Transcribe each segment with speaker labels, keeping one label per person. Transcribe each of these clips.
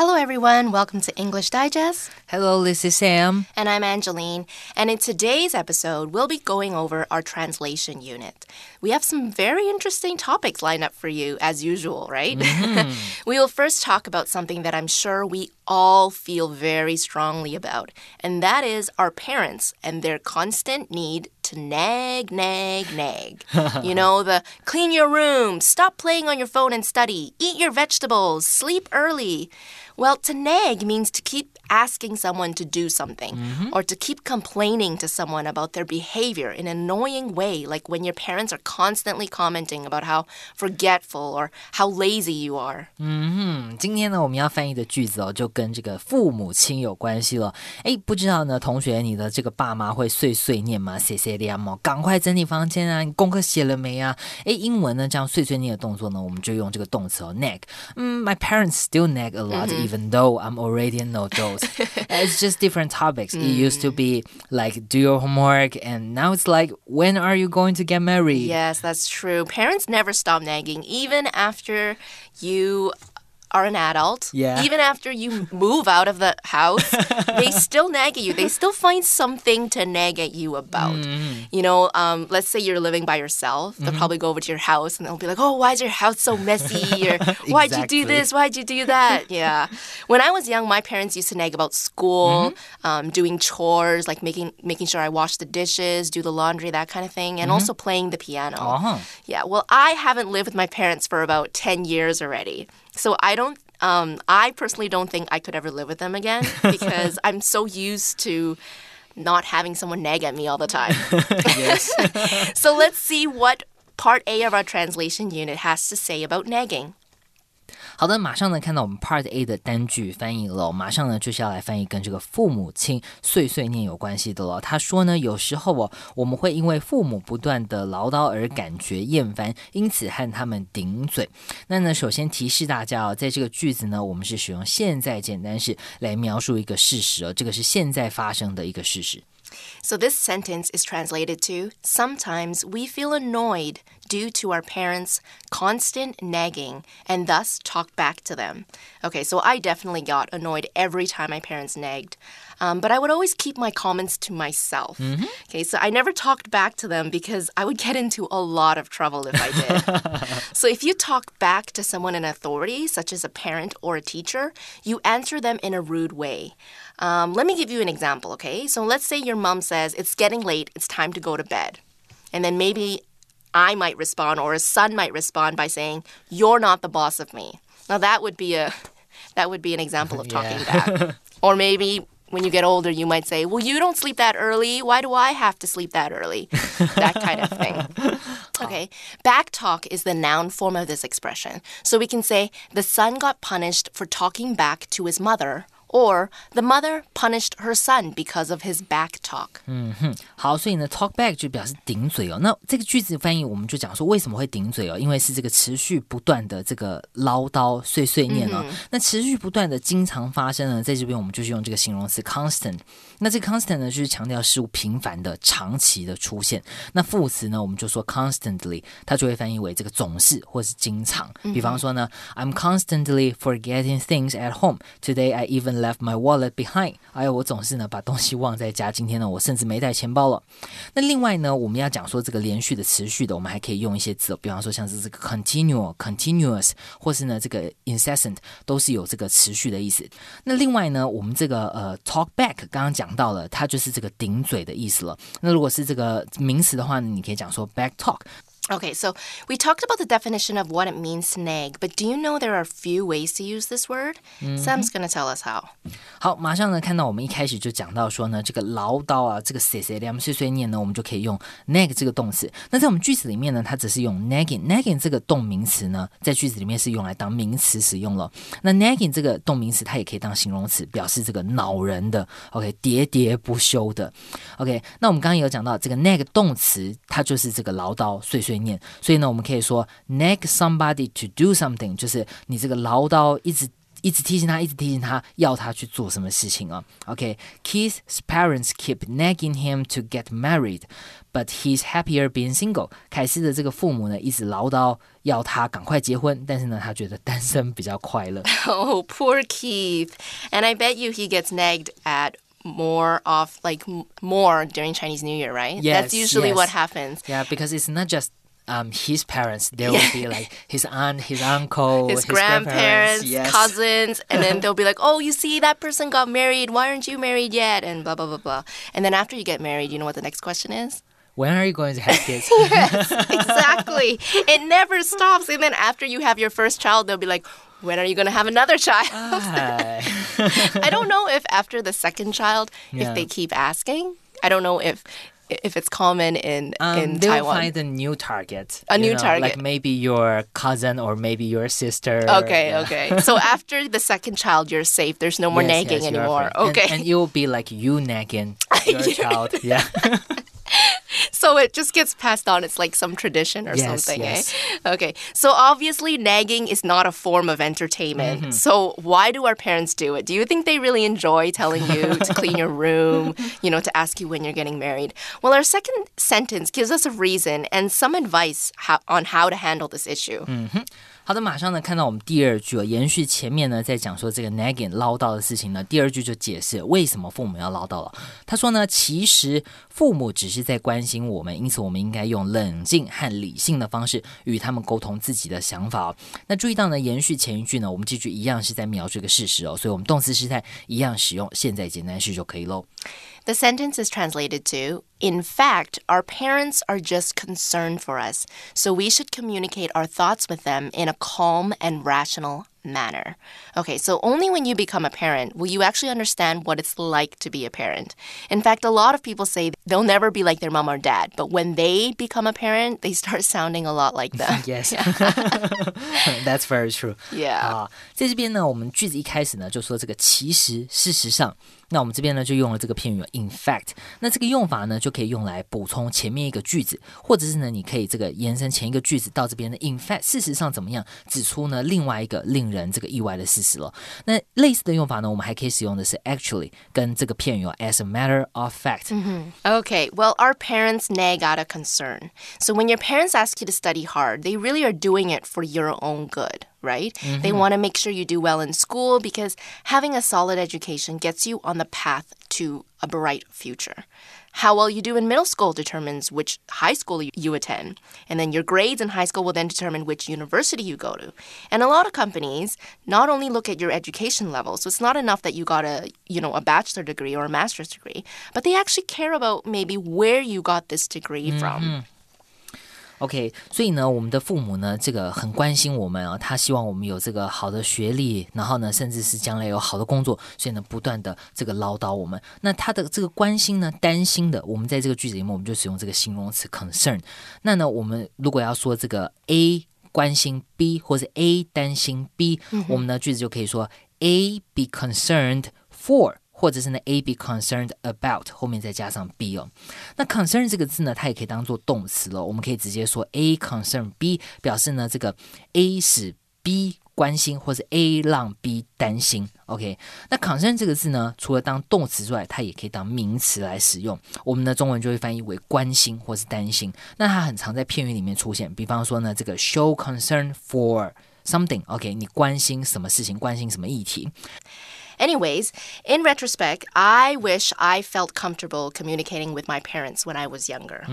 Speaker 1: Hello, everyone. Welcome to English Digest.
Speaker 2: Hello, this is Sam.
Speaker 1: And I'm Angeline. And in today's episode, we'll be going over our translation unit. We have some very interesting topics lined up for you, as usual, right?
Speaker 2: Mm-hmm.
Speaker 1: we will first talk about something that I'm sure we all feel very strongly about, and that is our parents and their constant need to nag, nag, nag. you know, the clean your room, stop playing on your phone and study, eat your vegetables, sleep early. Well, to nag means to keep asking someone to do something mm -hmm. or to keep complaining to someone about their behavior in an annoying way, like when your parents are constantly commenting about how forgetful or how lazy you are.
Speaker 2: Hmm. Today, 呢我们要翻译的句子哦，就跟这个父母亲有关系了。哎，不知道呢，同学，你的这个爸妈会碎碎念吗？碎碎念吗？赶快整理房间啊！功课写了没啊？哎，英文呢，这样碎碎念的动作呢，我们就用这个动词哦，nag. Hmm. My parents still nag a lot, mm-hmm. even though I'm already an adult. it's just different topics. It used to be like do your homework, and now it's like when are you going to get married?
Speaker 1: Yes, that's true. Parents never stop nagging, even after you are an adult.
Speaker 2: Yeah.
Speaker 1: Even after you move out of the house, they still nag at you. They still find something to nag at you about. You know, um, let's say you're living by yourself. They'll probably go over to your house and they'll be like, oh, why is your house so messy? Or why'd you do this? Why'd you do that? Yeah. When I was young, my parents used to nag about school, um, doing chores, like making making sure I wash the dishes, do the laundry, that kind of thing, and also playing the piano.
Speaker 2: Uh-huh.
Speaker 1: Yeah, well, I haven't lived with my parents for about 10 years already. So I don't, um, I personally don't think I could ever live with them again because I'm so used to not having someone nag at me all the time.
Speaker 2: Yes.
Speaker 1: so let's see what part A of our translation unit has to say about nagging.
Speaker 2: 好的，马上呢看到我们 Part A 的单句翻译了，马上呢就是要来翻译跟这个父母亲碎碎念有关系的了。他说呢，有时候哦，我们会因为父母不断的唠叨而感觉厌烦，因此和他们顶嘴。那呢，首先提示大家哦，在这个句子呢，我们是使用现在简单式来描述一个事实哦，这个是现在发生的一个事实。
Speaker 1: So this sentence is translated to Sometimes we feel annoyed due to our parents' constant nagging and thus talk back to them. Okay, so I definitely got annoyed every time my parents nagged. Um, but I would always keep my comments to myself. Okay, so I never talked back to them because I would get into a lot of trouble if I did. so if you talk back to someone in authority, such as a parent or a teacher, you answer them in a rude way. Um, let me give you an example, okay? So let's say your mom says, It's getting late, it's time to go to bed. And then maybe I might respond or a son might respond by saying, You're not the boss of me. Now that would be a that would be an example of talking back. Or maybe when you get older you might say, Well, you don't sleep that early. Why do I have to sleep that early? that kind of thing. Okay. Back talk is the noun form of this expression. So we can say the son got punished for talking back to his mother. Or the mother punished her son because of his back talk.
Speaker 2: 嗯哼，好，所以呢，talk back 就表示顶嘴哦。那这个句子翻译，我们就讲说为什么会顶嘴哦？因为是这个持续不断的这个唠叨碎碎念哦。那持续不断的经常发生呢，在这边我们就是用这个形容词 constant。那这个 constant 呢，就是强调事物频繁的、长期的出现。那副词呢，我们就说 constantly，它就会翻译为这个总是或是经常。比方说呢，I'm constantly forgetting things at home. Today I even left my wallet behind. 哎呦，我总是呢把东西忘在家。今天呢，我甚至没带钱包了。那另外呢，我们要讲说这个连续的、持续的，我们还可以用一些字，比方说像是这个 continual、continuous，或是呢这个 incessant，都是有这个持续的意思。那另外呢，我们这个呃 talk back 刚刚讲到了，它就是这个顶嘴的意思了。那如果是这个名词的话呢，你可以讲说 back talk。
Speaker 1: Okay, so we talked about the definition of what it means to nag, but do you know there are a few ways to use this word? Sam's going to tell us how.
Speaker 2: 好，马上呢看到我们一开始就讲到说呢，这个唠叨啊，这个碎碎念碎碎念呢，我们就可以用 nag 这个动词。那在我们句子里面呢，它只是用 nagging，nagging 这个动名词呢，在句子里面是用来当名词使用了。那 nagging 这个动名词，它也可以当形容词，表示这个恼人的，OK，喋喋不休的，OK。那我们刚刚有讲到这个 nag 动词，它就是这个唠叨碎碎 念，所以呢，我们可以说 nag somebody to do something，就是你这个唠叨一直。 一直提醒他，一直提醒他，要他去做什么事情啊？OK，Keith's parents keep nagging him to get married, but he's happier being single。凯斯的这个父母呢，一直唠叨要他赶快结婚，但是呢，他觉得单身比较快乐。
Speaker 1: Oh, poor Keith. And I bet you he gets nagged at more of like m- more during Chinese New Year, right?
Speaker 2: Yes,
Speaker 1: That's usually
Speaker 2: yes.
Speaker 1: what happens.
Speaker 2: Yeah, because it's not just um his parents. There will be like his aunt, his uncle,
Speaker 1: His, grandparents,
Speaker 2: yes.
Speaker 1: cousins, and then they'll be like, "Oh, you see, that person got married. Why aren't you married yet?" And blah blah blah blah. And then after you get married, you know what the next question is?
Speaker 2: When are you going to have kids?
Speaker 1: yes, exactly. it never stops. And then after you have your first child, they'll be like, "When are you going to have another child?"
Speaker 2: Hi.
Speaker 1: I don't know if after the second child,
Speaker 2: Yeah.
Speaker 1: if they keep asking. I don't know if if it's common in
Speaker 2: Um,
Speaker 1: in
Speaker 2: they
Speaker 1: Taiwan.
Speaker 2: find a new target.
Speaker 1: A new
Speaker 2: know,
Speaker 1: target.
Speaker 2: like maybe your cousin or maybe your sister.
Speaker 1: Okay,
Speaker 2: Yeah.
Speaker 1: okay. So after the second child, you're safe. There's no more
Speaker 2: Yes,
Speaker 1: nagging
Speaker 2: yes,
Speaker 1: anymore.
Speaker 2: And-
Speaker 1: Okay.
Speaker 2: and, it will be like you nagging your child. Yeah.
Speaker 1: so it just gets passed on. It's like some tradition or
Speaker 2: Yes,
Speaker 1: something.
Speaker 2: yes.
Speaker 1: Eh? Okay. So obviously, nagging is not a form of entertainment.
Speaker 2: Mm-hmm.
Speaker 1: So why do our parents do it? Do you think they really enjoy telling you to clean your room, you know, to ask you when you're getting married? Well, our second sentence gives us a reason and some advice how, on how to handle this issue.
Speaker 2: 好的，马上呢看到我们第二句，延续前面呢在讲说这个 nagging 唠叨的事情呢，第二句就解释为什么父母要唠叨了。他说呢，其实父母只是在关心我们，因此我们应该用冷静和理性的方式与他们沟通自己的想法。那注意到呢，延续前一句呢，我们这句一样是在描述一个事实哦，所以我们动词时态一样使用现在简单式就可以喽。
Speaker 1: The sentence is translated to In fact, our parents are just concerned for us, so we should communicate our thoughts with them in a calm and rational manner. Okay, so only when you become a parent will you actually understand what it's like to be a parent. In fact, a lot of people say they'll never be like their mom or dad, but when they become a parent, they start sounding a lot like them.
Speaker 2: Yes, that's very true.
Speaker 1: Yeah.
Speaker 2: 啊，在这边呢，我们句子一开始呢就说这个其实事实上，那我们这边呢就用了这个片语 in fact。那这个用法呢就可以用来补充前面一个句子，或者是呢你可以这个延伸前一个句子到这边的 in fact 事实上怎么样，指出呢另外一个令 人这个意外的事实了。那类似的用法呢，我们还可以使用的是 actually 跟这个片语哦 as a matter of fact。
Speaker 1: Okay, well, our parents nag out of concern. So when your parents ask you to study hard, they really are doing it for your own good, right? They want to make sure you do well in school because having a solid education gets you on the path to a bright future. How well you do in middle school determines which high school you- attend. And then your grades in high school will then determine which university you go to. And a lot of companies not only look at your education level, so it's not enough that you got a, you know, a bachelor degree or a master's degree, but they actually care about maybe where you got this degree from. Mm-hmm.
Speaker 2: OK，所以呢，我们的父母呢，这个很关心我们啊，他希望我们有这个好的学历，然后呢，甚至是将来有好的工作，所以呢，不断的这个唠叨我们。那他的这个关心呢，担心的，我们在这个句子里面，我们就使用这个形容词 concern。那呢，我们如果要说这个 A 关心 B，或者 A 担心 B，、我们呢句子就可以说 A be concerned for。或者是呢，A be concerned about 后面再加上 be 哦。那 concern 这个字呢，它也可以当做动词了。我们可以直接说 A concern B，表示呢这个 A 使 B 关心，或是 A 让 B 担心。OK，那 concern 这个字呢，除了当动词之外，它也可以当名词来使用。我们的中文就会翻译为关心或是担心。那它很常在片语里面出现，比方说呢，这个 show concern for something。OK，你关心什么事情，关心什么议题。
Speaker 1: Anyways, in retrospect, I wish I felt comfortable communicating with my parents when I was younger.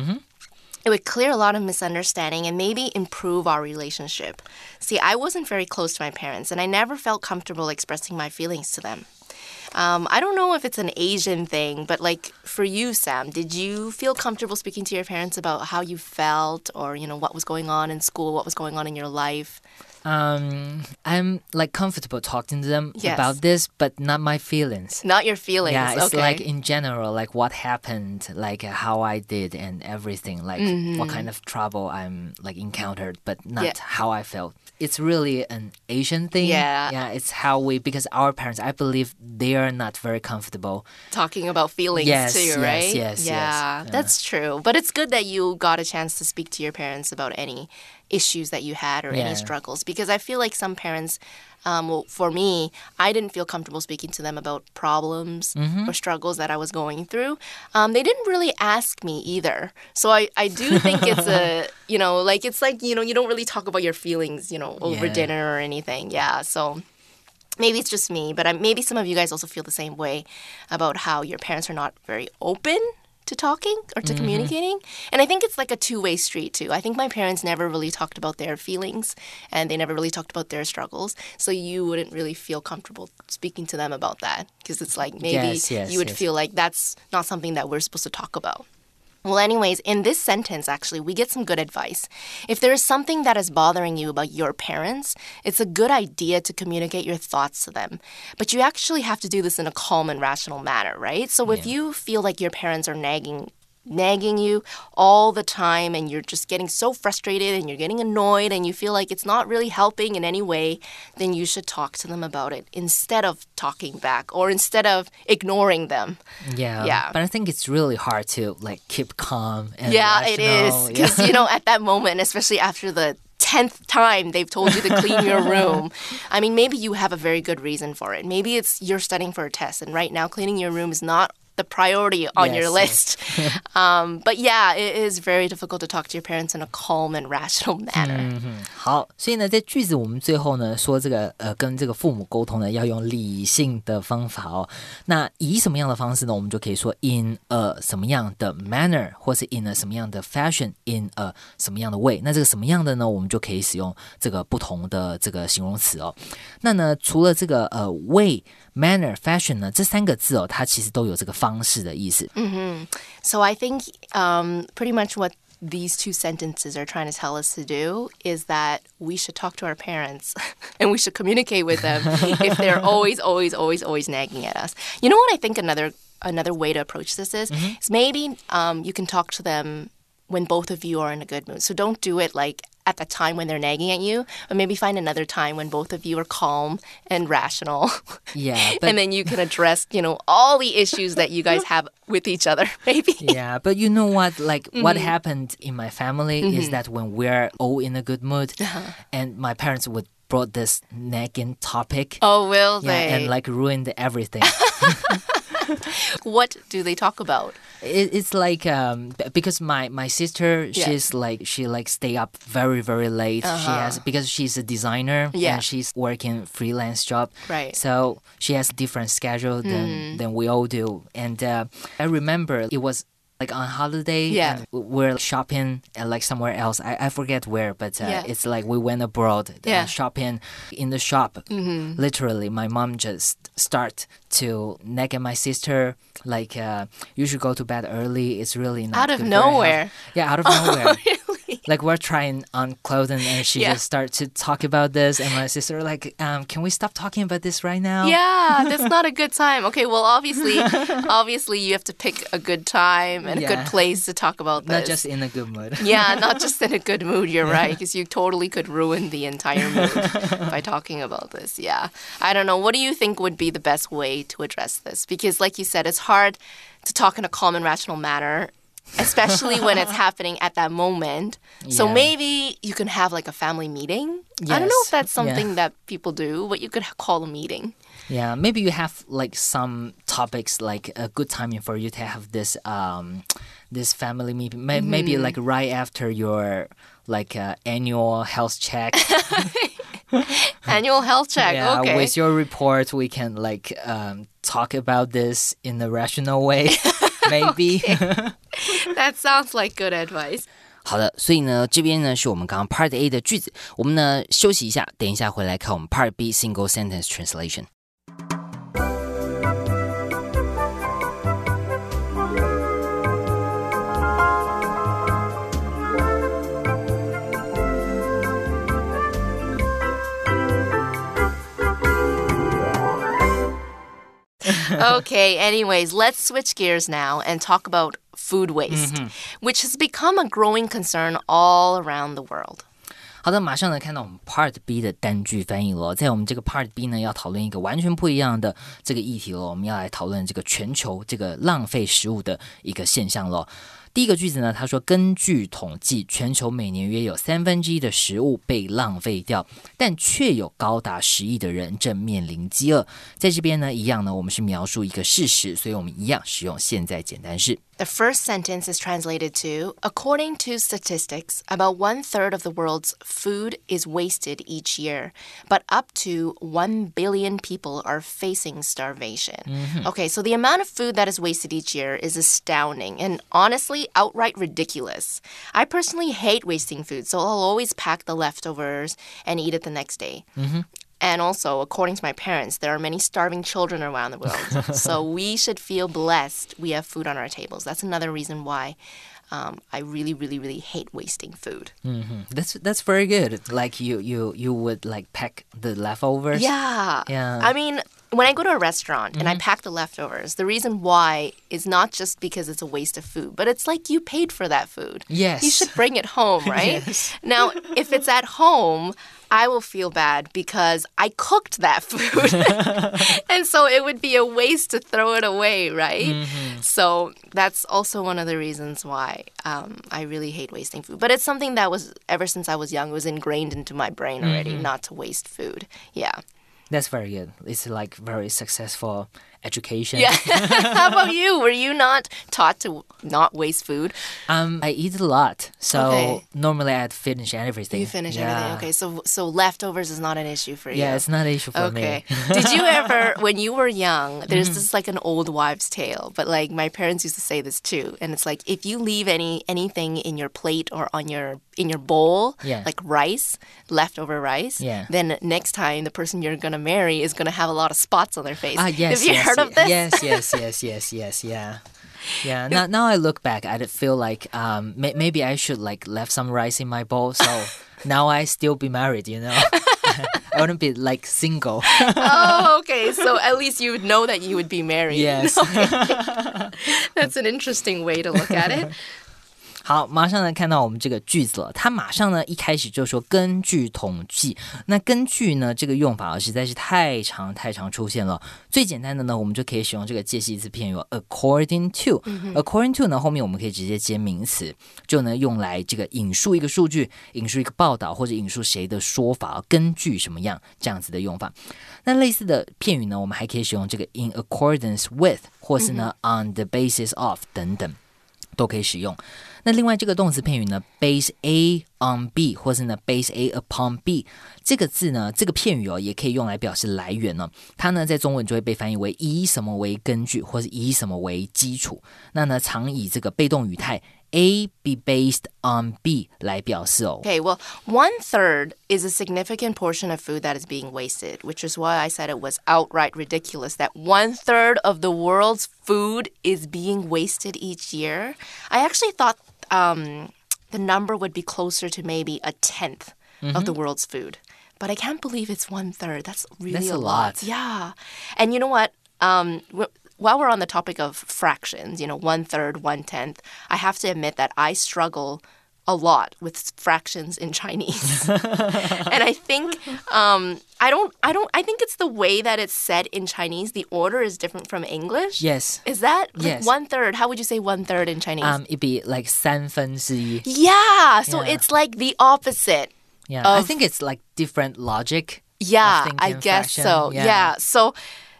Speaker 1: It would clear a lot of misunderstanding and maybe improve our relationship. See, I wasn't very close to my parents, and I never felt comfortable expressing my feelings to them. Um, I don't know if it's an Asian thing, but like for you, Sam, did you feel comfortable speaking to your parents about how you felt or, you know, what was going on in school, what was going on in your life?
Speaker 2: Um, I'm like comfortable talking to them
Speaker 1: Yes.
Speaker 2: about this, but not my feelings.
Speaker 1: Not your feelings.
Speaker 2: Yeah, it's
Speaker 1: okay.
Speaker 2: like in general, like what happened, like uh, how I did and everything, like what kind of trouble I'm like encountered, but not
Speaker 1: Mm-hmm. Yeah.
Speaker 2: how I felt. It's really an Asian thing.
Speaker 1: Yeah.
Speaker 2: Yeah, it's how we because our parents, I believe they are not very comfortable.
Speaker 1: talking about feelings
Speaker 2: Yes,
Speaker 1: too,
Speaker 2: yes,
Speaker 1: right?
Speaker 2: yes, yes.
Speaker 1: yeah,
Speaker 2: Yeah.
Speaker 1: that's true. But it's good that you got a chance to speak to your parents about any issues that you had or
Speaker 2: Yeah.
Speaker 1: any struggles because I feel like some parents, um, well, for me, I didn't feel comfortable speaking to them about problems or struggles that I was going through. Um, they didn't really ask me either. So I, I do think it's a, you know, like it's like, you know, you don't really talk about your feelings, you know, over
Speaker 2: Yeah.
Speaker 1: dinner or anything. Yeah. So maybe it's just me, but I, maybe some of you guys also feel the same way about how your parents are not very open to talking or to mm-hmm. communicating. And I think it's like a two way street, too. I think my parents never really talked about their feelings and they never really talked about their struggles. So you wouldn't really feel comfortable speaking to them about that because it's like maybe
Speaker 2: Yes, yes,
Speaker 1: you would
Speaker 2: yes.
Speaker 1: feel like that's not something that we're supposed to talk about. Well, anyways, in this sentence, actually, we get some good advice. If there is something that is bothering you about your parents, it's a good idea to communicate your thoughts to them. But you actually have to do this in a calm and rational manner, right? So if you feel like your parents are nagging, nagging you all the time and you're just getting so frustrated and you're getting annoyed and you feel like it's not really helping in any way, then you should talk to them about it instead of talking back or instead of ignoring them.
Speaker 2: Yeah.
Speaker 1: Yeah.
Speaker 2: But I think it's really hard to like keep calm and
Speaker 1: Yeah, it is.
Speaker 2: rational.
Speaker 1: Because, you know, at that moment, especially after the 10th time they've told you to clean your room, I mean, maybe you have a very good reason for it. Maybe it's you're studying for a test, and right now cleaning your room is not the priority on your
Speaker 2: Yes,
Speaker 1: list. um, but yeah, it is very difficult to talk to your parents in a calm and rational manner.
Speaker 2: 好，所以呢，在句子我们最后呢说这个呃跟这个父母沟通呢要用理性的方法哦。那以什么样的方式呢？我们就可以说 in a 什么样的 manner，或是 in a 什么样的 fashion，in a 什么样的 way。那这个什么样的呢？我们就可以使用这个不同的这个形容词哦。那呢，除了这个呃 way、 manner、fashion 呢，这三个字哦，它其实都有这个方式的意思。
Speaker 1: So I think um, pretty much what these two sentences are trying to tell us to do is that we should talk to our parents and we should communicate with them if they're always, always, always, always nagging at us. You know what I think another another way to approach this is? Is maybe um, you can talk to them when both of you are in a good mood. So don't do it like at the time when they're nagging at you, but maybe find another time when both of you are calm and rational.
Speaker 2: Yeah, but
Speaker 1: and then you can address, you know, all the issues that you guys have with each other, maybe.
Speaker 2: yeah, but you know what? Like
Speaker 1: Mm-hmm.
Speaker 2: what happened in my family is that when we're all in a good mood,
Speaker 1: Uh-huh.
Speaker 2: and my parents would brought this nagging topic,
Speaker 1: Oh, will
Speaker 2: yeah,
Speaker 1: they?
Speaker 2: and like ruined everything.
Speaker 1: what do they talk about?
Speaker 2: it, it's like um because my my sister
Speaker 1: Yeah.
Speaker 2: she's like she like stay up very very late. She has because she's a designer
Speaker 1: Uh-huh. Yeah.
Speaker 2: and she's working freelance job.
Speaker 1: Right.
Speaker 2: So she has a different schedule than than we all do. And uh, I remember it was like on holiday
Speaker 1: Yeah.
Speaker 2: we're shopping at like somewhere else i, I forget where but uh,
Speaker 1: Yeah.
Speaker 2: it's like we went abroad
Speaker 1: Yeah.
Speaker 2: shopping in the shop
Speaker 1: Mm-hmm.
Speaker 2: literally my mom just start to nag at my sister like uh, you should go to bed early it's really not
Speaker 1: Out of
Speaker 2: good for your health."
Speaker 1: nowhere.
Speaker 2: yeah out of nowhere
Speaker 1: really?
Speaker 2: Like we're trying on clothing and she
Speaker 1: Yeah.
Speaker 2: just start to talk about this and my sister like um, can we stop talking about this right now
Speaker 1: Yeah, that's not a good time. Okay, well, obviously, obviously, you have to pick a good time and a good place to talk about this.
Speaker 2: not just in a good mood
Speaker 1: yeah, not just in a good mood. You're right, because you totally could ruin the entire mood by talking about this. Yeah, I don't know. What do you think would be the best way to address this? Because, like you said, it's hard to talk in a calm and rational manner. Especially when it's happening at that moment. So
Speaker 2: Yeah.
Speaker 1: maybe you can have like a family meeting. I don't know if that's
Speaker 2: yeah.
Speaker 1: something that people do, but you could call a meeting.
Speaker 2: Yeah, maybe you have like some topics like a good timing for you to have this um this family meeting. May-
Speaker 1: Mm-hmm.
Speaker 2: Maybe like right after your like uh, annual health check.
Speaker 1: Annual health check.
Speaker 2: yeah,
Speaker 1: okay.
Speaker 2: with your report, we can like um talk about this in a rational way. maybe.
Speaker 1: that sounds like good advice.
Speaker 2: 好的，所以呢，这边呢是我们刚刚 Part A 的句子，我们呢休息一下，等一下回来看我们 Part B Single Sentence Translation。
Speaker 1: okay, anyways, let's switch gears now and talk about food waste, which has become a growing concern all around the world.
Speaker 2: 好的，马上呢看到我们 Part B 的单句翻译了。在我们这个 Part B 呢，要讨论一个完全不一样的这个议题了。我们要来讨论这个全球这个浪费食物的一个现象了。 第一个句子呢，他说，根据统计，全球每年约有三分之一的食物被浪费掉，但却有高达十亿的人正面临饥饿。在这边呢，一样呢，我们是描述一个事实，所以我们一样使用现在简单式。
Speaker 1: The first sentence is translated to According to statistics, about one third of the world's food is wasted each year, but up to 1 billion people are facing starvation. Okay, so the amount of food that is wasted each year is astounding and honestly outright ridiculous. I personally hate wasting food, so I'll always pack the leftovers and eat it the next day. And also, according to my parents, there are many starving children around the world. so we should feel blessed we have food on our tables. That's another reason why um, I really, really, really hate wasting food.
Speaker 2: That's that's very good. Like you you you would like pack the leftovers.
Speaker 1: Yeah.
Speaker 2: Yeah.
Speaker 1: I mean, when I go to a restaurant and I mm-hmm. pack the leftovers, the reason why is not just because it's a waste of food, but it's like you paid for that food.
Speaker 2: Yes.
Speaker 1: You should bring it home, right? yes. Now, if it's at home, I will feel bad because I cooked that food. and so it would be a waste to throw it away, right? Mm-hmm. So that's also one of the reasons why um, I really hate wasting food. But it's something that was, ever since I was young, was ingrained into my brain already, mm-hmm. not to waste food. Yeah.
Speaker 2: That's very good. It's like very successful education.
Speaker 1: Yeah. How about you? Were you not taught to not waste food?
Speaker 2: Um, I eat a lot, so
Speaker 1: Okay.
Speaker 2: normally I'd finish everything.
Speaker 1: You finish
Speaker 2: yeah.
Speaker 1: everything. Okay, so so leftovers is not an issue for you.
Speaker 2: Yeah, it's not an issue for
Speaker 1: Okay.
Speaker 2: me. Okay.
Speaker 1: Did you ever, when you were young, there's
Speaker 2: Mm-hmm.
Speaker 1: this like an old wives' tale, but like my parents used to say this too, and it's like if you leave any anything in your plate or on your in your bowl,
Speaker 2: Yeah.
Speaker 1: like rice, leftover rice,
Speaker 2: Yeah.
Speaker 1: then next time the person you're gonna marry is gonna have a lot of spots on their face.
Speaker 2: Ah, yes,
Speaker 1: Have you
Speaker 2: yes,
Speaker 1: heard of this?
Speaker 2: Yes, yes, yes, yes, yes, yeah. Yeah, now, now I look back, I feel like um, may- maybe I should like left some rice in my bowl, so now I still be married, you know. I wouldn't be like single.
Speaker 1: oh, okay. So at least you would know that you would be married.
Speaker 2: Yes.
Speaker 1: That's an interesting way to look at it.
Speaker 2: 好，马上呢看到我们这个句子了。他马上呢一开始就说根据统计，那根据呢这个用法啊实在是太长太长出现了。最简单的呢，我们就可以使用这个介系词片语 according to。according to 呢后面我们可以直接接名词，就能用来这个引述一个数据、引述一个报道或者引述谁的说法，根据什么样这样子的用法。那类似的片语呢，我们还可以使用这个 in accordance with，或是呢、on the basis of 等等。都可以使用。那另外这个动词片语呢，base A on B，或是呢 base A upon B，这个字呢，这个片语哦，也可以用来表示来源呢、它呢在中文就会被翻译为以什么为根据，或是以什么为基础。那呢常以这个被动语态 A be based on B 来表示哦。
Speaker 1: Okay, well, one third is a significant portion of food that is being wasted, which is why I said it was outright ridiculous that one third of the world's food is being wasted each year. I actually thought um, the number would be closer to maybe a 10th of the world's food. But I can't believe it's one third. That's really
Speaker 2: That's
Speaker 1: a
Speaker 2: a
Speaker 1: lot.
Speaker 2: lot.
Speaker 1: Yeah. And you know what? Um, wh- while we're on the topic of fractions, you know, one third, one tenth, I have to admit that I struggle a lot with fractions in Chinese. and I think um, I don't I don't I think it's the way that it's said in Chinese. The order is different from English.
Speaker 2: Yes.
Speaker 1: Is that like
Speaker 2: Yes.
Speaker 1: one third? How would you say one third in Chinese?
Speaker 2: Um, it'd be like 三分之一.
Speaker 1: yeah. So
Speaker 2: Yeah.
Speaker 1: it's like the opposite.
Speaker 2: Yeah, I
Speaker 1: Of-
Speaker 2: think it's like different logic.
Speaker 1: Yeah,
Speaker 2: of
Speaker 1: I
Speaker 2: thinking
Speaker 1: guess
Speaker 2: fraction.
Speaker 1: so.
Speaker 2: Yeah.
Speaker 1: Yeah. So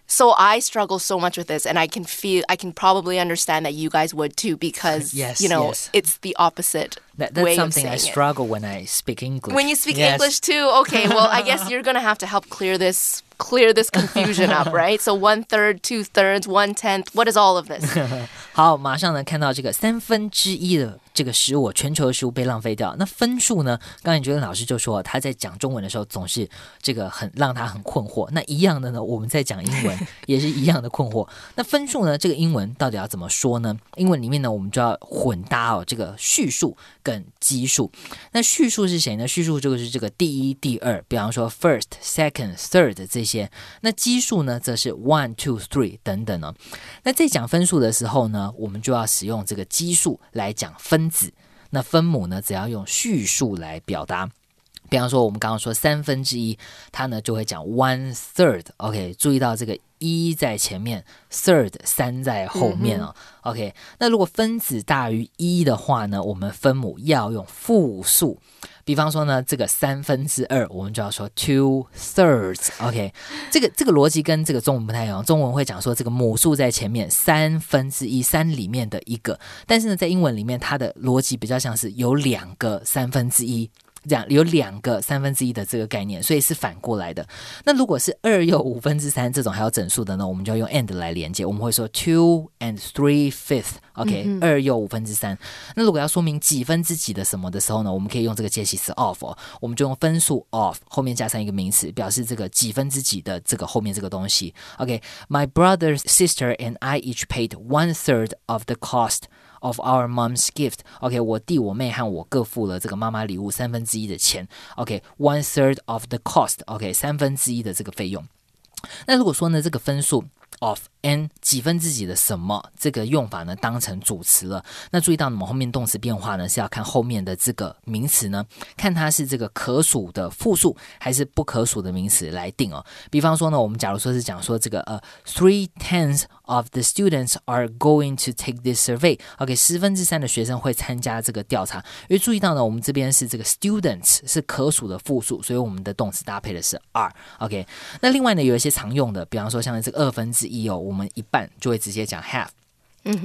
Speaker 1: so I struggle so much with this and I can feel I can probably understand that you guys would too because
Speaker 2: Yes,
Speaker 1: you know
Speaker 2: yes.
Speaker 1: it's the opposite
Speaker 2: That, that's
Speaker 1: way of
Speaker 2: something I
Speaker 1: saying it.
Speaker 2: struggle when I speak English.
Speaker 1: When you speak
Speaker 2: Yes.
Speaker 1: English too, okay. Well, I guess you're gonna have to help clear this clear this confusion up, right? So one third, two thirds, one tenth. What is all of this?
Speaker 2: 好，马上呢看到这个三分之一的这个食物，全球的食物被浪费掉。那分数呢？刚才觉得老师就说他在讲中文的时候总是这个很让他很困惑。那一样的呢，我们在讲英文也是一样的困惑。那分数呢？这个英文到底要怎么说呢？英文里面呢，我们就要混搭哦，这个叙述跟基数。那叙述是谁呢？叙述这个是这个第一、第二，比方说 first、second、third 这 一些。那基数呢，则是 one、two、three 等等呢。那在讲分数的时候呢，我们就要使用这个基数来讲分子。那分母呢，只要用序数来表达。比方说，我们刚刚说三分之一，它呢就会讲 one third。OK，注意到这个一在前面，third 三在后面哦。OK，那如果分子大于一的话呢，我们分母要用复数。比方说呢，这个三分之二，我们就要说 two thirds。OK，这个这个逻辑跟这个中文不太一样。中文会讲说这个母数在前面，三分之一，三里面的一个。但是呢，在英文里面，它的逻辑比较像是有两个三分之一。这样有两个三分之一的这个概念，所以是反过来的。那如果是二又五分之三这种还有整数的呢，我们就要用 and 来连接。我们会说 two and three fifth。OK，二又五分之三。那如果要说明几分之几的什么的时候呢，我们可以用这个介系词 of，我们就用分数 of 后面加上一个名词，表示这个几分之几的这个后面这个东西。OK，my brother, sister and I each paid one third of the cost. Of our mom's gift. OK，我弟、我妹和我各付了这个妈妈礼物三分之一的钱。OK，one third of the cost. OK，三分之一的这个费用。那如果说呢，这个分数 of n 几分之几的什么这个用法呢，当成主词了。那注意到，我们后面动词变化呢，是要看后面的这个名词呢，看它是这个可数的复数还是不可数的名词来定哦。比方说呢，我们假如说是讲说这个呃，three tenths of the students are going to take this survey。OK，十分之三的学生会参加这个调查。因为注意到呢，我们这边是这个 students 是可数的复数，所以我们的动词搭配的是 are。OK，那另外呢，有一些常用的，比方说像这个二分之一哦，我们一半就会直接讲 half。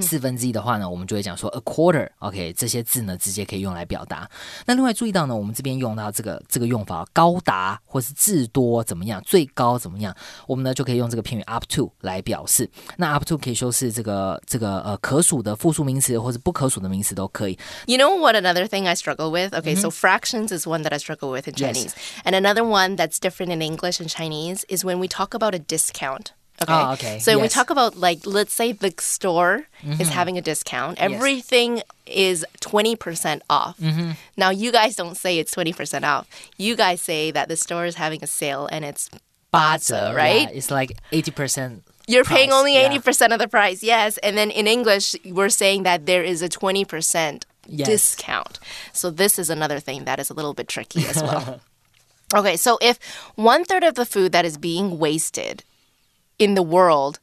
Speaker 2: 四分之一的话呢，我们就会讲说 a quarter，OK，这些字呢直接可以用来表达。那另外注意到呢，我们这边用到这个这个用法，高达或是至多怎么样，最高怎么样，我们呢就可以用这个片语 up to 来表示。那 up to 可以说是这个这个呃可数的复数名词，或者不可数的名词都可以。
Speaker 1: You know what another thing I struggle with? Okay, so fractions is one that I struggle with in Chinese, and another one that's different in English and Chinese is when we talk about a discount. Okay.
Speaker 2: Oh, okay.
Speaker 1: So
Speaker 2: yes.
Speaker 1: we talk about like let's say the store mm-hmm. is having a discount. Everything yes. is 20% off. Mm-hmm. Now you guys don't say it's 20% off. You guys say that the store is having a sale and it's bazi, right?
Speaker 2: Yeah, it's like 80%
Speaker 1: you're price, paying only 80% yeah. of the price. Yes. And then in English we're saying that there is a 20% yes. discount. So this is another thing that is a little bit tricky as well. okay, so if one third of the food that is being wasted in the world,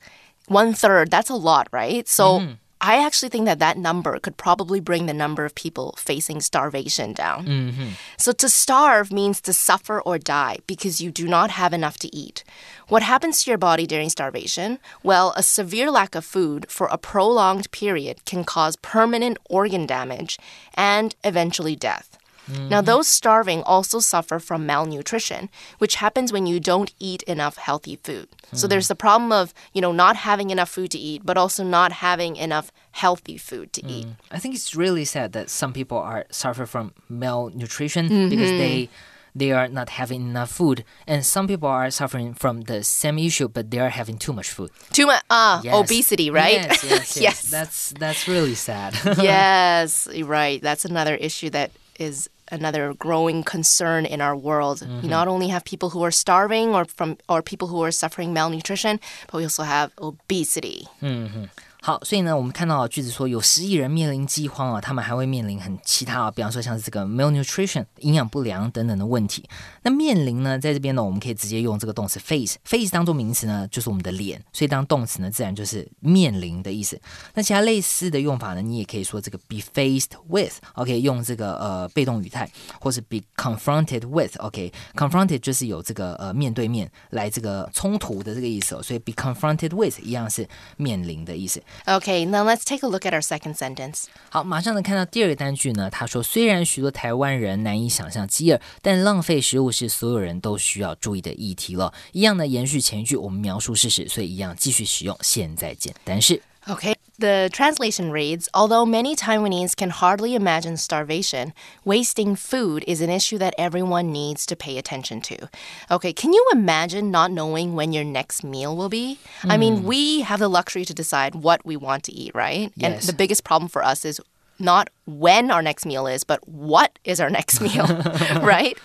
Speaker 1: one third, that's a lot, right? So mm-hmm. I actually think that that number could probably bring the number of people facing starvation down. Mm-hmm. So to starve means to suffer or die because you do not have enough to eat. What happens to your body during starvation? Well, a severe lack of food for a prolonged period can cause permanent organ damage and eventually death. Mm-hmm. Now, those starving also suffer from malnutrition, which happens when you don't eat enough healthy food. Mm. So there's the problem of, you know, not having enough food to eat, but also not having enough healthy food to mm. eat.
Speaker 2: I think it's really sad that some people are suffer from malnutrition mm-hmm. because they they are not having enough food and some people are suffering from the same issue but they are having too much food
Speaker 1: too much uh yes. obesity right
Speaker 2: yes, yes, yes. yes that's that's really sad
Speaker 1: yes right that's another issue that is another growing concern in our world. Mm-hmm. We not only have people who are starving or from or people who are suffering malnutrition, but we also have obesity.
Speaker 2: Mm-hmm. 好，所以呢，我们看到句子说有十亿人面临饥荒啊，他们还会面临很其他啊，比方说像是这个 malnutrition 营养不良等等的问题。那面临呢，在这边呢，我们可以直接用这个动词 face，face 当做名词呢，就是我们的脸，所以当动词呢，自然就是面临的意思。那其他类似的用法呢，你也可以说这个 be faced with，OK，用这个呃被动语态，或是 be confronted with，OK，confronted 就是有这个呃面对面来这个冲突的这个意思，所以 be confronted with 一样是面临的意思。
Speaker 1: Okay, now let's take a look at our second sentence.
Speaker 2: 好，马上能看到第二个单句呢，他说虽然许多台湾人难以想象饥饿，但浪费食物是所有人都需要注意的议题了。一样呢延续前一句，我们描述事实，所以一样继续使用现在简单式。
Speaker 1: Okay. The translation reads Although many Taiwanese can hardly imagine starvation, wasting food is an issue that everyone needs to pay attention to. Okay, can you imagine not knowing when your next meal will be? Mm. I mean, hmm. we have the luxury to decide what we want to eat, right?
Speaker 2: Yes.
Speaker 1: And the biggest problem for us is not when our next meal is, but what is our next meal, right?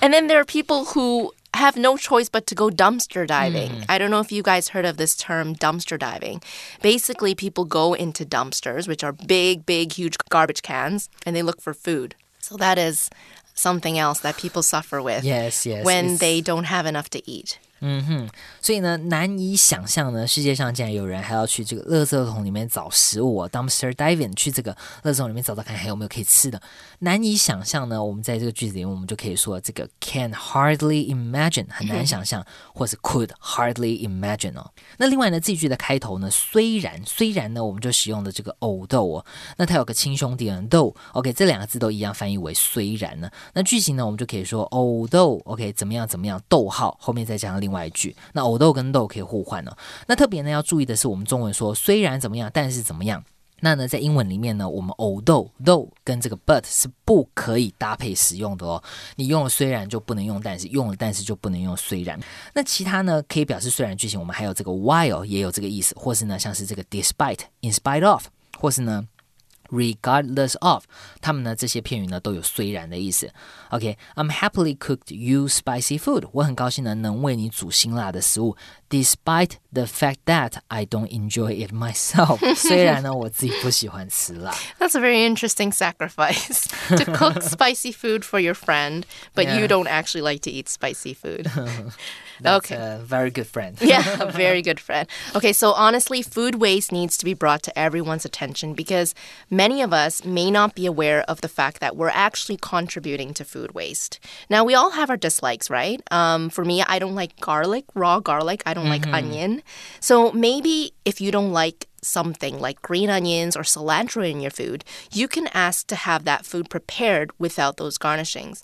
Speaker 1: And then there are people who have no choice but to go dumpster diving. Mm. I don't know if you guys heard of this term dumpster diving. Basically, people go into dumpsters, which are big, big, huge garbage cans, and they look for food. So that is something else that people suffer with
Speaker 2: Yes, yes.
Speaker 1: when they don't have enough to eat.
Speaker 2: 嗯哼，所以呢，难以想象呢，世界上竟然有人还要去这个垃圾桶里面找食物、啊、，dumpster diving，去这个垃圾桶里面找找看还有没有可以吃的。难以想象呢，我们在这个句子里面，我们就可以说这个 can hardly imagine 很难想象，或是 could hardly imagine 哦。那另外呢，这句的开头呢，虽然虽然呢，我们就使用的这个 although 哦，那它有个亲兄弟呢 though，OK，这两个字都一样翻译为虽然呢。那句型呢，我们就可以说 although，OK，怎么样怎么样，逗号后面再加上另外句。那藕豆跟豆可以互换哦。那特别呢要注意的是，我们中文说虽然怎么样，但是怎么样。那呢，在英文里面呢，我们藕豆豆跟这个 but 是不可以搭配使用的哦。你用了虽然就不能用但是，用了但是就不能用虽然。那其他呢，可以表示虽然句型，我们还有这个 while 也有这个意思，或是呢，像是这个 despite、in spite of，或是呢。regardless of，他们呢这些片语呢都有虽然的意思。OK，I'm、happily cooked you spicy food，我很高兴呢能为你煮辛辣的食物，despite the fact that I don't enjoy it myself 。虽然呢我自己不喜欢吃辣。
Speaker 1: That's a very interesting sacrifice to cook spicy food for your friend, but
Speaker 2: Yeah.
Speaker 1: you don't actually like to eat spicy food.
Speaker 2: That's
Speaker 1: Okay.
Speaker 2: a very good friend.
Speaker 1: yeah, a very good friend. Okay, so honestly, food waste needs to be brought to everyone's attention because many of us may not be aware of the fact that we're actually contributing to food waste. Now, we all have our dislikes, right? Um, for me, I don't like garlic, raw garlic. I don't like onion. So maybe if you don't like something like green onions or cilantro in your food, you can ask to have that food prepared without those garnishings.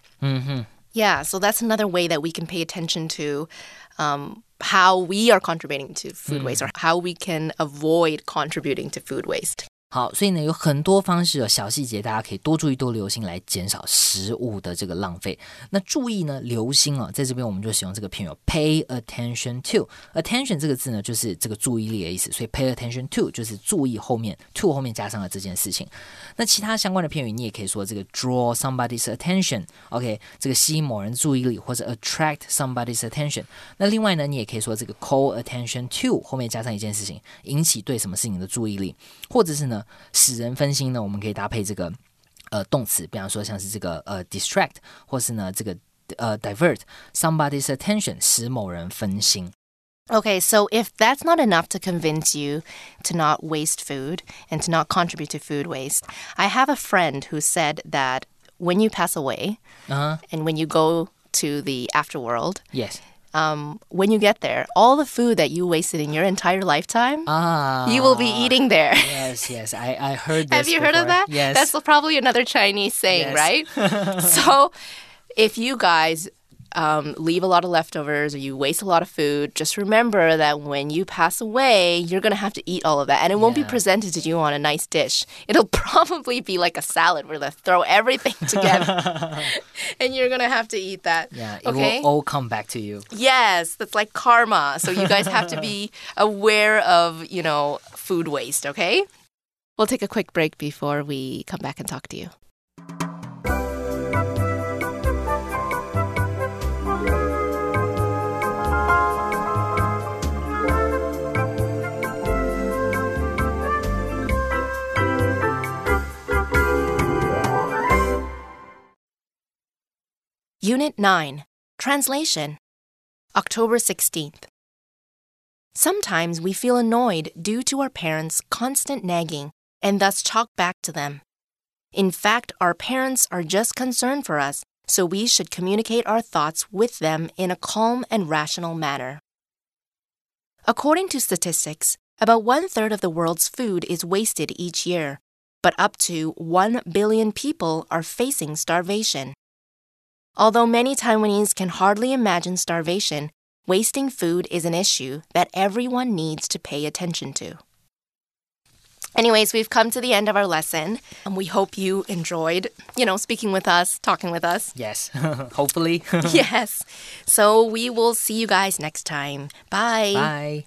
Speaker 1: Yeah, so that's another way that we can pay attention to um, how we are contributing to food waste or how we can avoid contributing to food waste.
Speaker 2: 好，所以呢，有很多方式有小细节，大家可以多注意、多留心，来减少食物的这个浪费。那注意呢，留心哦，在这边我们就使用这个片语 pay attention to。attention 这个字呢，就是这个注意力的意思，所以 pay attention to 就是注意后面 to 后面加上了这件事情。那其他相关的片语，你也可以说这个 draw somebody's attention，OK，、这个吸引某人注意力，或者 attract somebody's attention。那另外呢，你也可以说这个 call attention to 后面加上一件事情，引起对什么事情的注意力，或者是呢，使人分心呢，我们可以搭配这个呃动词，比方说像是这个呃 distract，或是呢这个呃 divert somebody's attention，使某人分心。
Speaker 1: Okay, so if that's not enough to convince you to not waste food and to not contribute to food waste, I have a friend who said that when you pass away
Speaker 2: Uh huh.
Speaker 1: and when you go to the afterworld,
Speaker 2: Yes.
Speaker 1: um, when you get there, all the food that you wasted in your entire lifetime,
Speaker 2: Ah.
Speaker 1: you will be eating there.
Speaker 2: Yes, yes. I I heard this.
Speaker 1: Have you heard of that?
Speaker 2: Yes.
Speaker 1: That's probably another Chinese saying,
Speaker 2: Yes.
Speaker 1: right? so if you guys um, leave a lot of leftovers or you waste a lot of food, just remember that when you pass away, you're going to have to eat all of that. And it won't be presented to you on a nice dish. It'll probably be like a salad where they throw everything together. and you're going to have to eat that.
Speaker 2: yeah. It
Speaker 1: okay.
Speaker 2: will all come back to you.
Speaker 1: Yes, that's like karma. So you guys have to be aware of, you know, food waste, okay? We'll take a quick break before we come back and talk to you. Unit 9 Translation October 16th. Sometimes we feel annoyed due to our parents' constant nagging and thus talk back to them. In fact, our parents are just concerned for us, so we should communicate our thoughts with them in a calm and rational manner. According to statistics, about one third of the world's food is wasted each year, but up to 1 billion people are facing starvation. Although many Taiwanese can hardly imagine starvation, wasting food is an issue that everyone needs to pay attention to. Anyways, we've come to the end of our lesson, and we hope you enjoyed, you know, speaking with us, talking with us.
Speaker 2: Yes. Hopefully.
Speaker 1: yes. So we will see you guys next time. Bye.
Speaker 2: Bye.